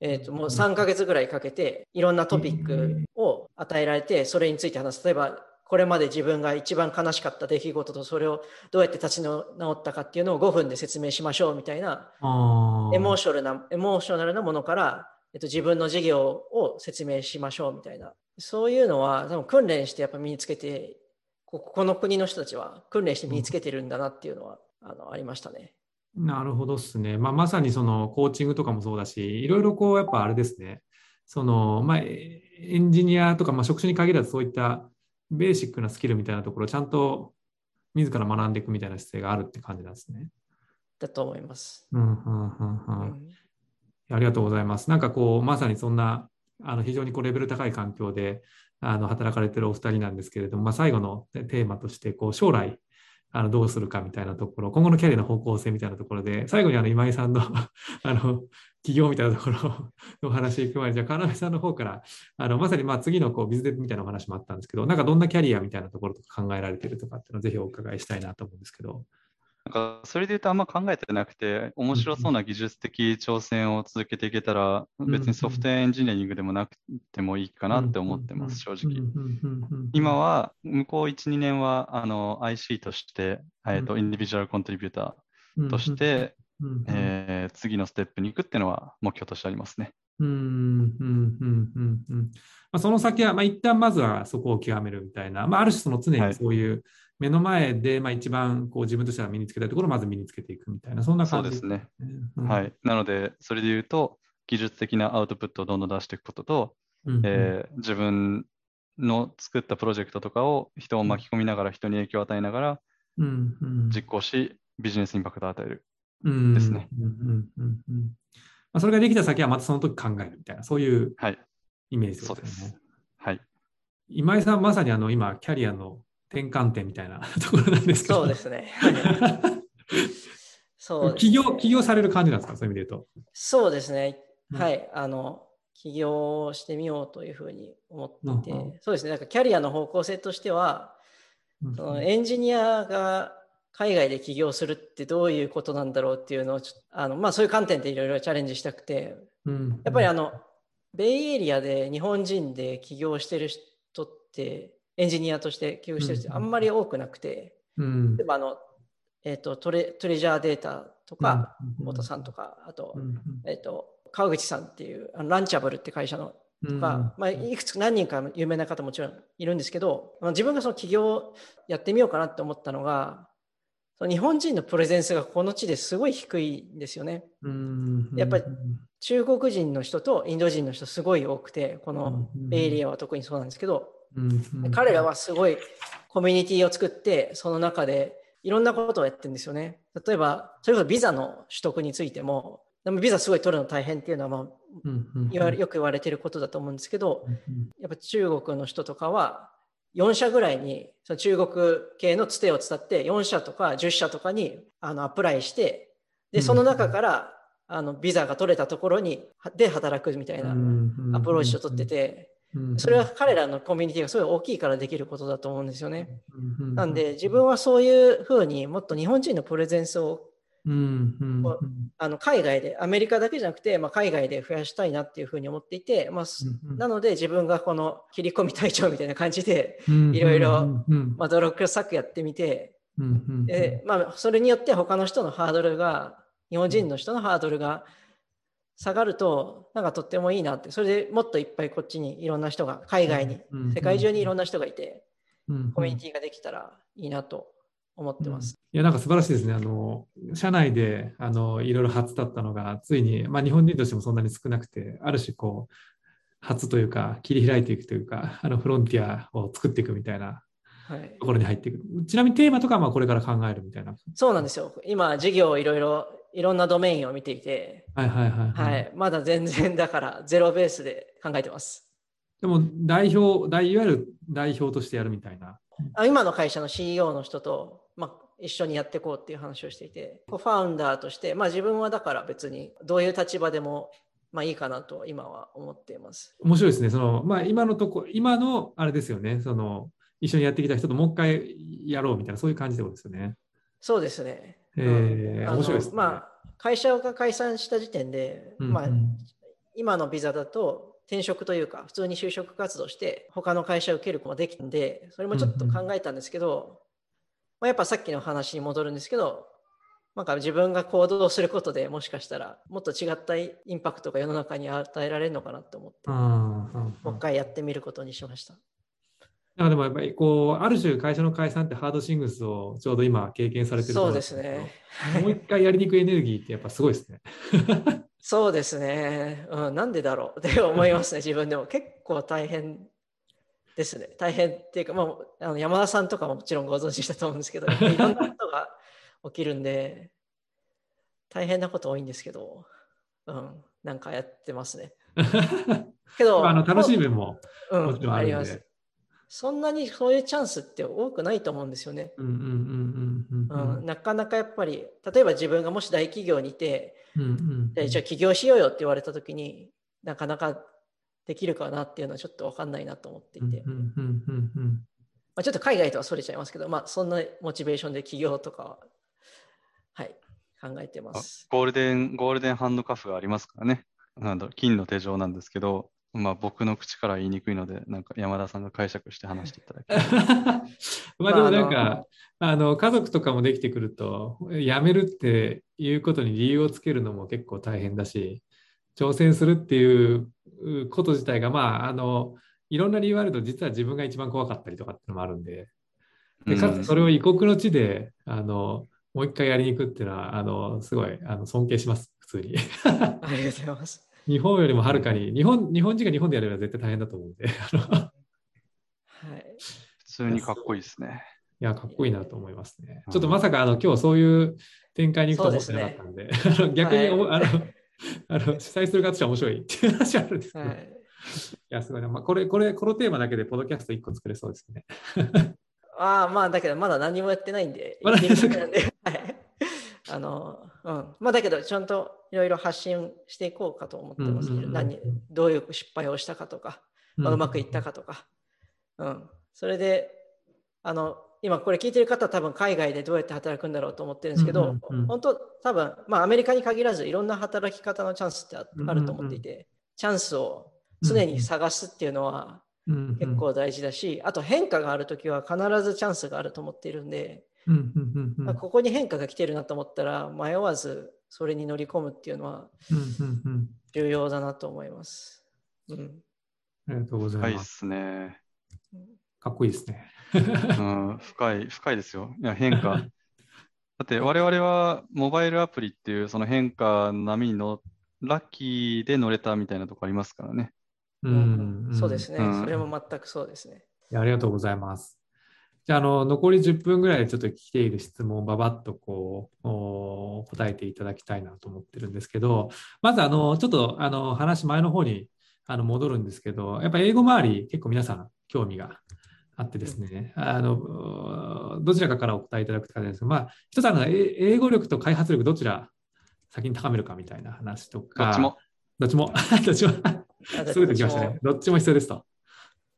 えーと、もう3ヶ月ぐらいかけていろんなトピックを与えられてそれについて話す。例えばこれまで自分が一番悲しかった出来事とそれをどうやって立ち直ったかっていうのを5分で説明しましょうみたいなエモーショナルなエモーショナルなものから、えっと、自分の事業を説明しましょうみたいなそういうのは多分訓練してやっぱ身につけてここの国の人たちは訓練して身につけてるんだなっていうのは、あのありましたね。なるほどですね。まあ、まさにそのコーチングとかもそうだし、いろいろこうやっぱあれですね。そのまあ、エンジニアとか、まあ、職種に限らずそういったベーシックなスキルみたいなところをちゃんと自ら学んでいくみたいな姿勢があるって感じなんですね。だと思います。うんうんうんうん、ありがとうございます。なんかこうまさにそんなあの非常にこうレベル高い環境であの働かれてるお二人なんですけれども、まあ、最後のテーマとしてこう将来あのどうするかみたいなところ、今後のキャリアの方向性みたいなところで、最後にあの今井さんの あの企業みたいなところのお話行く前に、じゃあ、川辺さんの方から、あのまさにまあ次のこうビズデブみたいなお話もあったんですけど、なんかどんなキャリアみたいなところとか考えられてるとかっていうのをぜひお伺いしたいなと思うんですけど。なんかそれで言うとあんま考えてなくて、面白そうな技術的挑戦を続けていけたら、別にソフトウェアエンジニアリングでもなくてもいいかなって思ってます、正直。今は、向こう1、2年はあの IC として、えーと、インディビジュアルコントリビューターとして、えー、次のステップに行くっていうのは目標としてありますね。うん。うん。うん。うん。うん。まあ、その先は、まあ、一旦まずはそこを極めるみたいな、まあ、ある種その常にそういう、はい目の前で、まあ、一番こう自分としては身につけたいところをまず身につけていくみたいな、そんな感じ。ですね。うん、はい。なので、それで言うと、技術的なアウトプットをどんどん出していくことと、うんうん、えー、自分の作ったプロジェクトとかを人を巻き込みながら、人に影響を与えながら、実行し、ビジネスインパクトを与える。ですね。それができた先はまたその時考えるみたいな、そういうイメージですね。はい、今井さん、まさにあの今、キャリアの転換点みたいな ところなんですけど。そうですね。そう、ね、起業、起業される感じなんですか、そういう意味で言うと。そうですね。はい。あの、起業してみようというふうに思っていて、うん、そうですね。なんかキャリアの方向性としては、うん、そのエンジニアが海外で起業するってどういうことなんだろうっていうのをあの、まあ、そういう観点でいろいろチャレンジしたくて、うん、やっぱりあのベイエリアで日本人で起業してる人ってエンジニアとして起業してる人あんまり多くなくて、うん、例えばあの、えーと、トレトレジャーデータとか、太田さんとかあと,、えーと、川口さんっていうあのランチャブルって会社のとか、まあ、いくつか何人か有名な方もちろんいるんですけど、まあ、自分がその起業やってみようかなって思ったのが日本人のプレゼンスがこの地ですごい低いんですよね。やっぱり中国人の人とインド人の人すごい多くて、このベイエリアは特にそうなんですけど、彼らはすごいコミュニティを作って、その中でいろんなことをやってるんですよね。例えば、それこそビザの取得についても、でもビザすごい取るの大変っていうのは、まあ、よく言われてることだと思うんですけど、やっぱ中国の人とかは、4社ぐらいにその中国系のつてを伝って4社とか10社とかにあのアプライしてでその中からあのビザが取れたところにで働くみたいなアプローチを取っててそれは彼らのコミュニティがすごい大きいからできることだと思うんですよね。なんで自分はそういうふうにもっと日本人のプレゼンスをうんうんうん、あの海外でアメリカだけじゃなくて、まあ、海外で増やしたいなっていうふうに思っていて、まあ、うんうん、なので自分がこの切り込み隊長みたいな感じでいろいろ泥臭くやってみて、うんうんうん、でまあ、それによって他の人のハードルが日本人の人のハードルが下がるとなんかとってもいいなってそれでもっといっぱいこっちにいろんな人が海外に、世界中にいろんな人がいて、コミュニティができたらいいなと思ってます。いや、なんか素晴らしいですね。あの、社内で、あの、いろいろ初だったのが、ついに、まあ、日本人としてもそんなに少なくて、ある種、こう、初というか、切り開いていくというか、あの、フロンティアを作っていくみたいなところに入っていく。はい、ちなみにテーマとかは、まあ、これから考えるみたいな。そうなんですよ。今、事業をいろいろ、いろんなドメインを見ていて、はいはいはい、はい、はい。まだ全然、だから、ゼロベースで考えてます。でも、代表、いわゆる代表としてやるみたいな。あ今の会社の CEO の人と、まあ、一緒にやっていこうっていう話をしていて、ファウンダーとして、まあ自分はだから別にどういう立場でもまあいいかなと今は思っています。面白いですね。その、まあ今のとこ、今のあれですよね。その、一緒にやってきた人ともう一回やろうみたいな、そういう感じでことですよね。そうですね。えー、面白いです、ね、まあ、会社が解散した時点で、うんうん、まあ、今のビザだと転職というか、普通に就職活動して、他の会社を受けることもできたんで、それもちょっと考えたんですけど、まあ、やっぱさっきの話に戻るんですけど、なんか自分が行動することでもしかしたらもっと違ったインパクトが世の中に与えられるのかなと思って、もう一回やってみることにしました。でもやっぱりこう、ある種会社の解散ってハードシングスをちょうど今経験されてるそうですね。もう一回やりにくいエネルギーってやっぱすごいですね。そうですね、うん。なんでだろうって思いますね、自分でも。結構大変ですね。大変っていうか、まあ、あの山田さんとかももちろんご存知したと思うんですけど、いろんなことが起きるんで、大変なこと多いんですけど、うん、なんかやってますね。けど、あの楽しい面ももちろんあるんで、うん、あります。そんなにそういうチャンスって多くないと思うんですよね。なかなかやっぱり、例えば自分がもし大企業にいて、うんうんじゃあ起業しようよって言われたときになかなかできるかなっていうのはちょっと分かんないなと思っていて。まあ、ちょっと海外とはそれちゃいますけど、まあ、そんなモチベーションで起業とかはい、考えてます。ゴールデン、ゴールデンハンドカフがありますからね。なんだ金の手錠なんですけど、まあ、僕の口から言いにくいので、なんか山田さんが解釈して話していただき まあでもなんか、あの家族とかもできてくると、辞めるっていうことに理由をつけるのも結構大変だし、挑戦するっていうこと自体が、まあ、あの、いろんな理由あると、実は自分が一番怖かったりとかっていうのもあるんで、でかつそれを異国の地で、あの、もう一回やりに行くっていうのは、あの、すごい、あの、尊敬します、普通に。ありがとうございます。日本よりもはるかに、日本、日本人が日本でやれば絶対大変だと思うんで、はい。普通にかっこいいですね。いや、かっこいいなと思いますね。ちょっとまさか、あの、今日そういう展開に行くと思ってなかったんで、でね、逆に、はい、あの、あの主催する方としては面白いっていう話あるんですけど、はいいや、すごいな。まあ、これ、これ、このテーマだけでポッドキャスト1個作れそうですね。ああ、まあだけどまだ何もやってないんで、まだやってないんではい。あの、うん。まあだけどちゃんといろいろ発信していこうかと思ってます、うんうんうんうん何どういう失敗をしたかとか、まあ、うまくいったかとか。うん。それで、あの、今これ聞いてる方は多分海外でどうやって働くんだろうと思ってるんですけど、うんうんうん本当多分、まあアメリカに限らずいろんな働き方のチャンスってああると思っていて、チャンスを常に探すっていうのはうんうん結構大事だし、あと変化があるときは必ずチャンスがあると思っているんで、うんうんうんうんまあここに変化が来てるなと思ったら迷わずそれに乗り込むっていうのはうんうんうん重要だなと思います。うん。ありがとうござ深います。すね。かっこいいですね。うん、深い、深いですよ。いや、変化。だって、我々はモバイルアプリっていうその変化の波に乗ラッキーで乗れたみたいなとこありますからね。うんそうですね、うんそれも全くそうですね。いやありがとうございます。じゃあ、あの、残り10分ぐらいでちょっと来ている質問をばばっとこう、お答えていただきたいなと思ってるんですけど、まず、あの、ちょっと、あの、話前の方にあの戻るんですけど、やっぱ英語周り結構皆さん興味があってですね、あの、どちらかからお答えいただくかですが、まあ、一つあの、え英語力と開発力どちら先に高めるかみたいな話とか、どっちも。どっちも、どっちも、あすぐできましたね。どっちも必要ですと。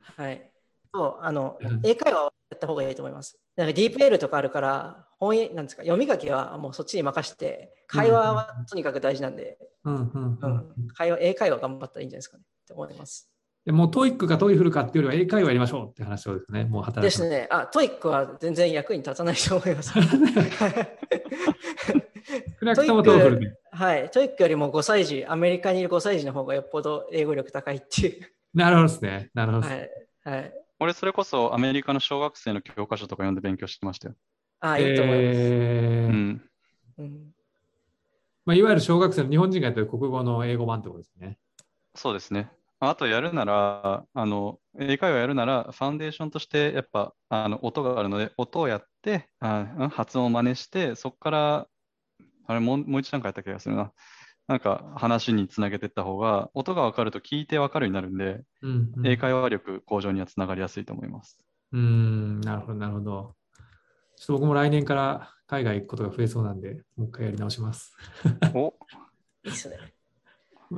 はい。そう、あのうん、英会話をやった方がいいと思います。なんか DeepL とかあるから、本意なんですか、読み書きはもうそっちに任せて、会話はとにかく大事なんで、うんうんううんん、会話、英会話頑張ったらいいんじゃないですかねって思います。でもう TOEIC か TOEFL かっていうよりは英会話やりましょうって話をですね、もう働いてですね。あ、 TOEIC は全然役に立たないと思います。トイフルで。はい。 TOEIC よりも5歳児、アメリカにいる5歳児の方がよっぽど英語力高いっていう。なるほどですね。なるほどですはね。い。はい。俺、それこそアメリカの小学生の教科書とか読んで勉強してましたよ。あ、いいと思います。えーうん。うんまあ、いわゆる小学生の日本人がやってる国語の英語版ってことですね。そうですね。あとやるなら、あの、英会話やるなら、 foundation として、やっぱ、あの、音があるので、音をやって、あうん発音を真似して、そこから、あれ、もう、もう一段階やった気がするな。なんか、話につなげていった方が、音が分かると聞いて分かるようになるんで、うん、うん。英会話力向上にはつながりやすいと思います。うーん、なるほど、なるほど。ちょっと僕も来年から海外行くことが増えそうなんで、もう一回やり直します。お、いいっすね。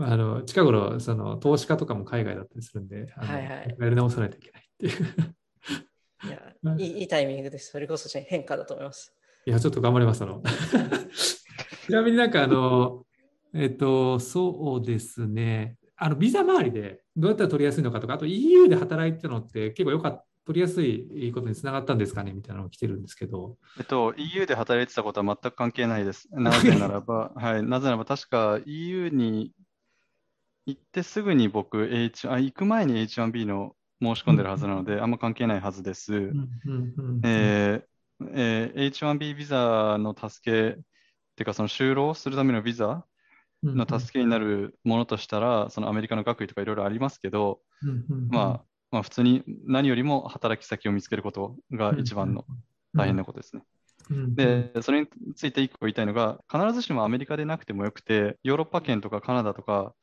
あの近頃その、投資家とかも海外だったりするんで、あのはいはいやり直さないといけないっていう。いや、いいいいタイミングです。それこそ変化だと思います。いや、ちょっと頑張ります。あの ちなみになんかあの、えっと、そうですね、あのビザ周りでどうやったら取りやすいのかとか、あと EU で働いてたのって結構よかった、取りやすいことにつながったんですかねみたいなのが来てるんですけど。えっと、EU で働いてたことは全く関係ないです。なぜならば、はい、なぜならば、確か EU に行ってすぐに僕、H、あ、行く前に H1B の申し込んでるはずなので、あんま関係ないはずです。うんうんうんえーえー H1B ビザの助け、っていうか、その就労するためのビザの助けになるものとしたら、そのアメリカの学位とかいろいろありますけど、まあ、まあ、普通に何よりも働き先を見つけることが一番の大変なことですね。うんで、それについて一個言いたいのが、必ずしもアメリカでなくてもよくて、ヨーロッパ圏とかカナダとか、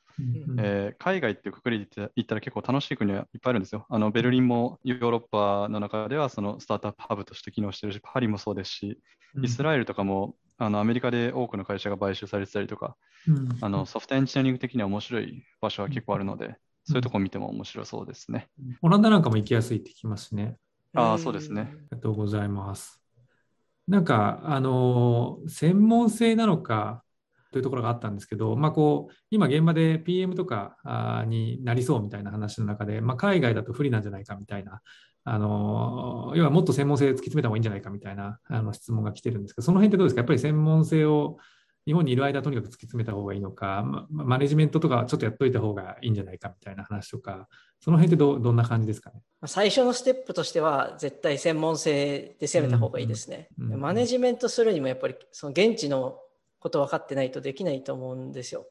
えー海外っていうくくりで言った言ったら結構楽しい国はいっぱいあるんですよ。あのベルリンもヨーロッパの中ではそのスタートアップハブとして機能してるし、パリもそうですし、イスラエルとかもあのアメリカで多くの会社が買収されてたりとか、うんあのソフトエンジニアリング的には面白い場所は結構あるので、そういうとこ見ても面白そうですね。オランダなんかも行きやすいって聞きますね。ああ、そうですね。ありがとうございます。なんか、あの、専門性なのかというところがあったんですけど、まあ、こう、今現場で PM とかになりそうみたいな話の中で、まあ、海外だと不利なんじゃないかみたいな、あの、要はもっと専門性突き詰めた方がいいんじゃないかみたいなあの質問が来てるんですけど、その辺ってどうですか？やっぱり専門性を日本にいる間とにかく突き詰めた方がいいのか、まマネジメントとかちょっとやっといた方がいいんじゃないかみたいな話とか、その辺ってどどんな感じですかね？最初のステップとしては、絶対専門性で攻めた方がいいですね。うんうんマネジメントするにもやっぱりその現地のこと分かってないとできないと思うんですよ。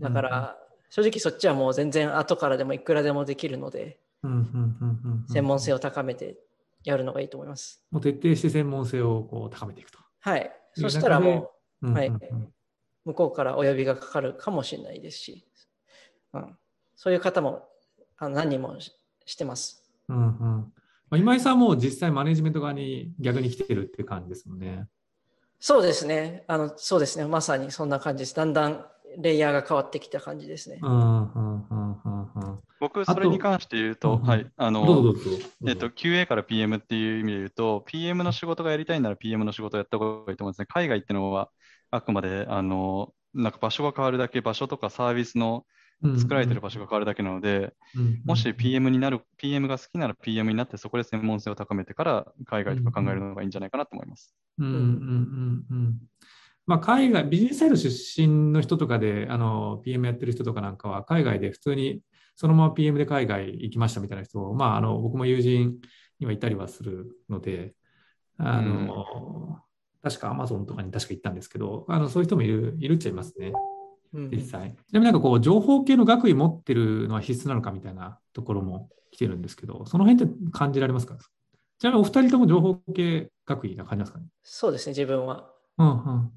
だから、正直そっちはもう全然後からでもいくらでもできるので、うんうんうんうんうん専門性を高めてやるのがいいと思います。もう徹底して専門性をこう高めていくと。はい。そしたらもうんはいうんうんう向こうからお呼びがかかるかもしれないですし、うん、そういう方もあの何人もししてます。うんうん今井さんも実際マネジメント側に逆に来てるっていう感じですもんね。そうですね。あの、そうですね。まさにそんな感じです。だんだんレイヤーが変わってきた感じですね。僕、それに関して言うと、はい、あの、えっと、QA から PM っていう意味で言うと、PM の仕事がやりたいなら PM の仕事をやった方がいいと思うんですね。海外っていうのは、あくまで、あの、なんか場所が変わるだけ、場所とかサービスの作られてる場所が変わるだけなので、もし PM になる、PM が好きなら PM になって、そこで専門性を高めてから海外とか考えるのがいいんじゃないかなと思います。うんうんうんうんまあ、海外、ビジネスサイド出身の人とかで、あの、PM やってる人とかなんかは、海外で普通にそのまま PM で海外行きましたみたいな人まあ、あの、僕も友人にはいたりはするので、あの、うん、確か Amazon とかに確か行ったんですけど、あの、そういう人もいる、いるっちゃいますね。実際。ちなみになんかこう、情報系の学位持ってるのは必須なのかみたいなところも来てるんですけど、その辺って感じられますか？ちなみにお二人とも情報系学位な感じますかね？そうですね、自分は。うんうん。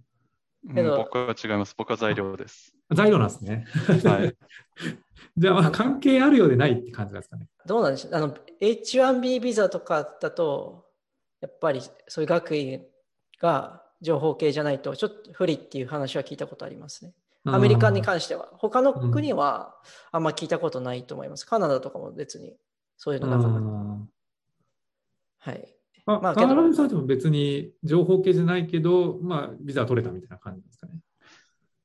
けど、僕は違います。僕は材料です。材料なんですね。はい。じゃあ、まあ、関係あるようでないって感じですかね。どうなんでしょう。あの、H1B ビザとかだと、やっぱりそういう学位が情報系じゃないと、ちょっと不利っていう話は聞いたことありますね。アメリカに関しては。他の国はあんま聞いたことないと思います。カナダとかも別にそういうのなかった。はい。あ、まあ、カナダさんでも別に情報系じゃないけど、まあ、ビザ取れたみたいな感じですかね。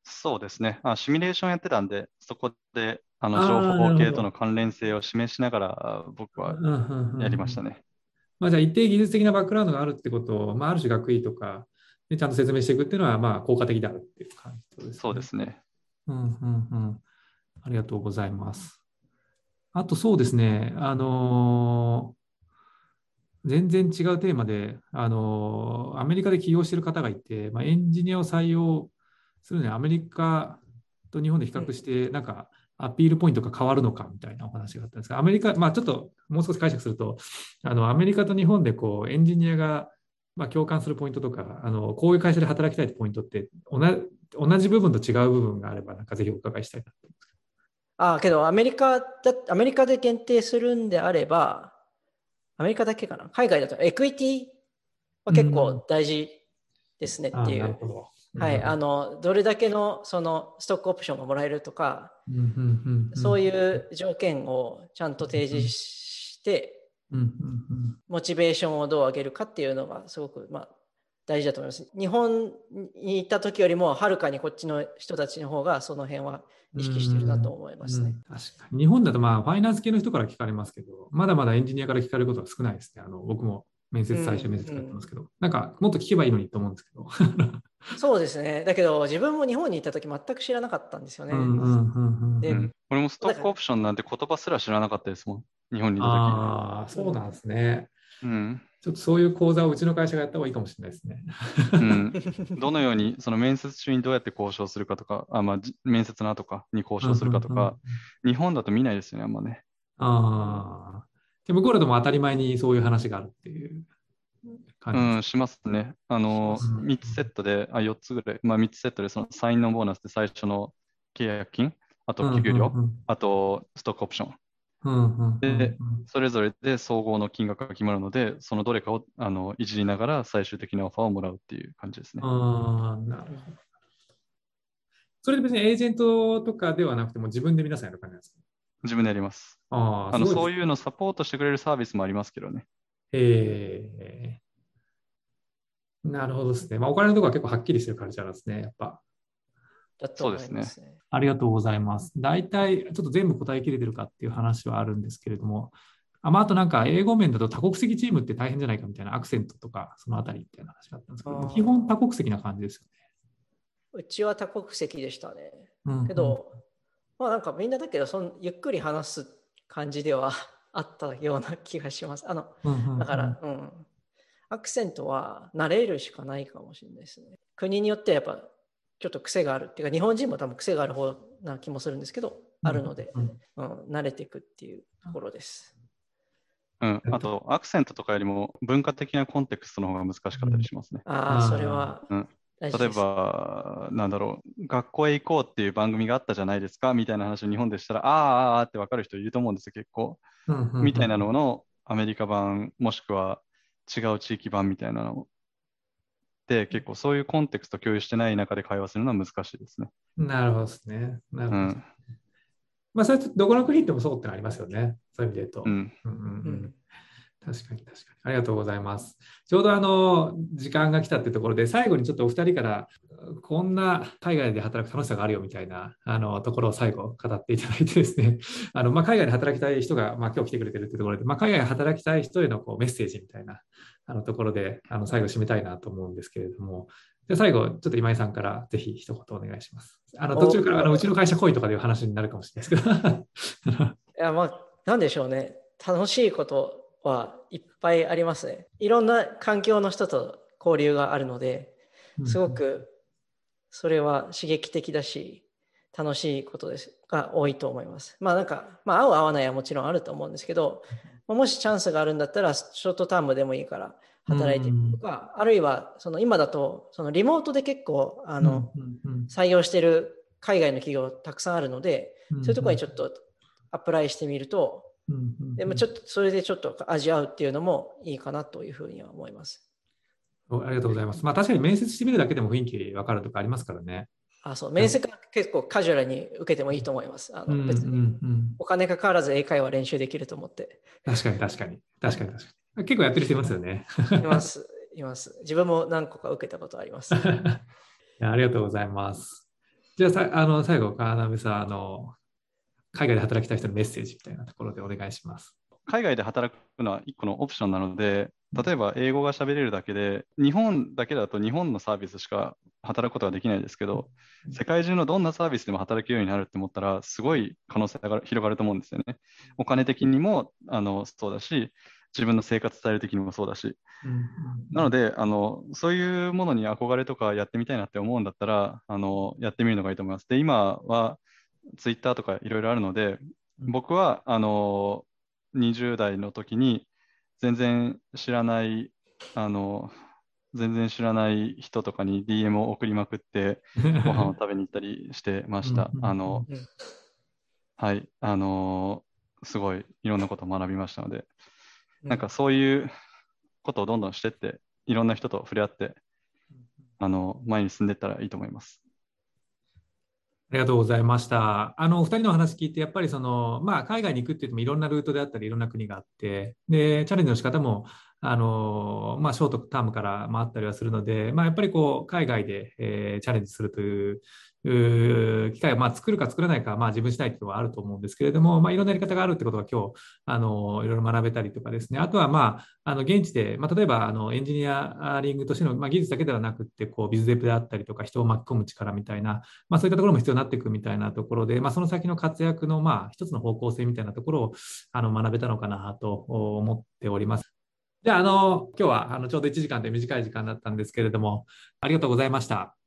そうですね。あシミュレーションやってたんで、そこであの情報系との関連性を示しながら僕はやりましたね。まあ、じゃあ一定技術的なバックグラウンドがあるってことを、まあ、ある種学位とかでちゃんと説明していくっていうのはまあ効果的であるっていう感じですね。そうですね。うんうんうん。ありがとうございます。あとそうですね、あのー、全然違うテーマで、あのー、アメリカで起業している方がいて、まあ、エンジニアを採用するのにアメリカと日本で比較して、なんかアピールポイントが変わるのかみたいなお話があったんですが、アメリカ、まあ、ちょっともう少し解釈すると、あのアメリカと日本でこうエンジニアがまあ共感するポイントとか、あのこういう会社で働きたいってポイントって同同じ部分と違う部分があれば、なんかぜひお伺いしたいなと思います。ああ、けどアメリカだ、アメリカで限定するんであれば、アメリカだけかな？海外だとエクイティは結構大事ですねっていう。はい、あのどれだけのそのストックオプションがもらえるとか、そういう条件をちゃんと提示して、モチベーションをどう上げるかっていうのがすごく、まあ、大事だと思います。日本に行った時よりもはるかにこっちの人たちの方がその辺は意識してるなと思いますね。確かに。日本だとまあファイナンス系の人から聞かれますけど、まだまだエンジニアから聞かれることは少ないですね。あの僕も面接、最初面接やってますけど、うんうん、なんかもっと聞けばいいのにと思うんですけど。そうですね。だけど自分も日本に行った時全く知らなかったんですよね。で、俺もストックオプションなんて言葉すら知らなかったですもん。日本にいた時ああ、そうなんですね。うん。ちょっとそういう講座をうちの会社がやった方がいいかもしれないですね。うん、どのように、その面接中にどうやって交渉するかとか、あまあ、面接の後かに交渉するかとか、日本だと見ないですよね、あんまね。ああ。で向こうだとも当たり前にそういう話があるっていう感じうん、しますね。あの、うん、3つセットで、あ、4つぐらい、まあ3つセットで、そのサインのボーナスで最初の契約金、あと給料、あとストックオプション。で、それぞれで総合の金額が決まるので、そのどれかをあのいじりながら最終的なオファーをもらうっていう感じですね。ああ、なるほど。それで別にエージェントとかではなくても自分で皆さんやる感じなんですか？自分でやります。ああのそういうのサポートしてくれるサービスもありますけどね。ええー、なるほどですね。まあ、お金のところは結構はっきりしてる感じなんですね、やっぱ。そうですね。ありがとうございます。大体、ちょっと全部答えきれてるかっていう話はあるんですけれども、あまあ、あとなんか英語面だと多国籍チームって大変じゃないかみたいなアクセントとか、そのあたりみたいな話があったんですけど、基本多国籍な感じですよね。うちは多国籍でしたね。うん、けど、まあなんかみんなだけどそのゆっくり話す感じでは あったような気がします。あの、だから、うん。アクセントは慣れるしかないかもしれないですね。国によってやっぱちょっと癖があるっていうか日本人も多分癖がある方な気もするんですけど、あるので、うん、うん、慣れていくっていうところです。うん、あとアクセントとかよりも文化的なコンテクストの方が難しかったりしますね。ああ、それは、うん、例えば、なんだろう、学校へ行こうっていう番組があったじゃないですかみたいな話を日本でしたら、ああ、ああって分かる人いると思うんですよ、結構。みたいなののアメリカ版、もしくは違う地域版みたいなので、結構そういうコンテクスト共有してない中で会話するのは難しいですね。なるほどですね。なるほど、うん、まあ、それどこの国行ってもそうってのありますよね。そういう意味で言うと。うん。うんうんうん確かに確かに。ありがとうございます。ちょうどあの、時間が来たってところで、最後にちょっとお二人から、こんな海外で働く楽しさがあるよみたいなあのところを最後語っていただいてですね、あのまあ、海外で働きたい人が、まあ、今日来てくれてるってところで、まあ、海外で働きたい人へのこうメッセージみたいなあのところで、あの最後締めたいなと思うんですけれども、で最後、ちょっと今井さんからぜひ一言お願いします。あの途中からあのうちの会社来いとかでいう話になるかもしれないですけど。いや、まあ、なんでしょうね。楽しいことはいっぱいありますね。いろんな環境の人と交流があるので、すごくそれは刺激的だし、楽しいことですが多いと思います。まあなんか、まあ合う合わないはもちろんあると思うんですけど、もしチャンスがあるんだったら、ショートタームでもいいから働いてみるとか、あるいはその今だとそのリモートで結構あの、採用してる海外の企業たくさんあるので、そういうところにちょっとアプライしてみると、でもちょっとそれでちょっと味わうっていうのもいいかなというふうには思います。ありがとうございます。まあ確かに面接してみるだけでも雰囲気分かるとかありますからね。あそう面接は結構カジュアルに受けてもいいと思います。あの別にお金かからず英会話練習できると思って。確かに確かに。確かに確かに。結構やってる人いますよね。います。います。自分も何個か受けたことあります。ありがとうございます。じゃあさあの最後、川辺さんあの、海外で働きたい人のメッセージみたいなところでお願いします。海外で働くのは一個のオプションなので、例えば英語が喋れるだけで、日本だけだと日本のサービスしか働くことができないですけど、世界中のどんなサービスでも働けるようになるって思ったら、すごい可能性が広がると思うんですよね。お金的にもあのそうだし、自分の生活スタイル的にもそうだし。なのであの、そういうものに憧れとかやってみたいなって思うんだったら、あのやってみるのがいいと思います。で、今はツイッターとかいろいろあるので、僕はあの20代の時に全然知らないあの全然知らない人とかに DM を送りまくって ご飯を食べに行ったりしてました。あのはい、あのすごいいろんなことを学びましたので、なんかそういうことをどんどんしてって、いろんな人と触れ合って、あの前に進んでいったらいいと思います。ありがとうございました。あの、お二人の話聞いて、やっぱりその、まあ、海外に行くって言ってもいろんなルートであったり、いろんな国があって、で、チャレンジの仕方も、あの、まあ、ショートタームからもあったりはするので、まあ、やっぱりこう、海外で、えー、チャレンジするという機会をまあ作るか作らないか、まあ、自分次第というのはあると思うんですけれども、まあ、いろんなやり方があるってことが今日あのいろいろ学べたりとかですね、あとは、まあ、あの現地で、まあ、例えばあのエンジニアリングとしての、まあ、技術だけではなくてこうビズデープであったりとか人を巻き込む力みたいな、まあ、そういったところも必要になっていくみたいなところで、まあ、その先の活躍の、まあ、一つの方向性みたいなところをあの学べたのかなと思っております。じゃあ、あの今日はあのちょうど1時間で短い時間だったんですけれども、ありがとうございました。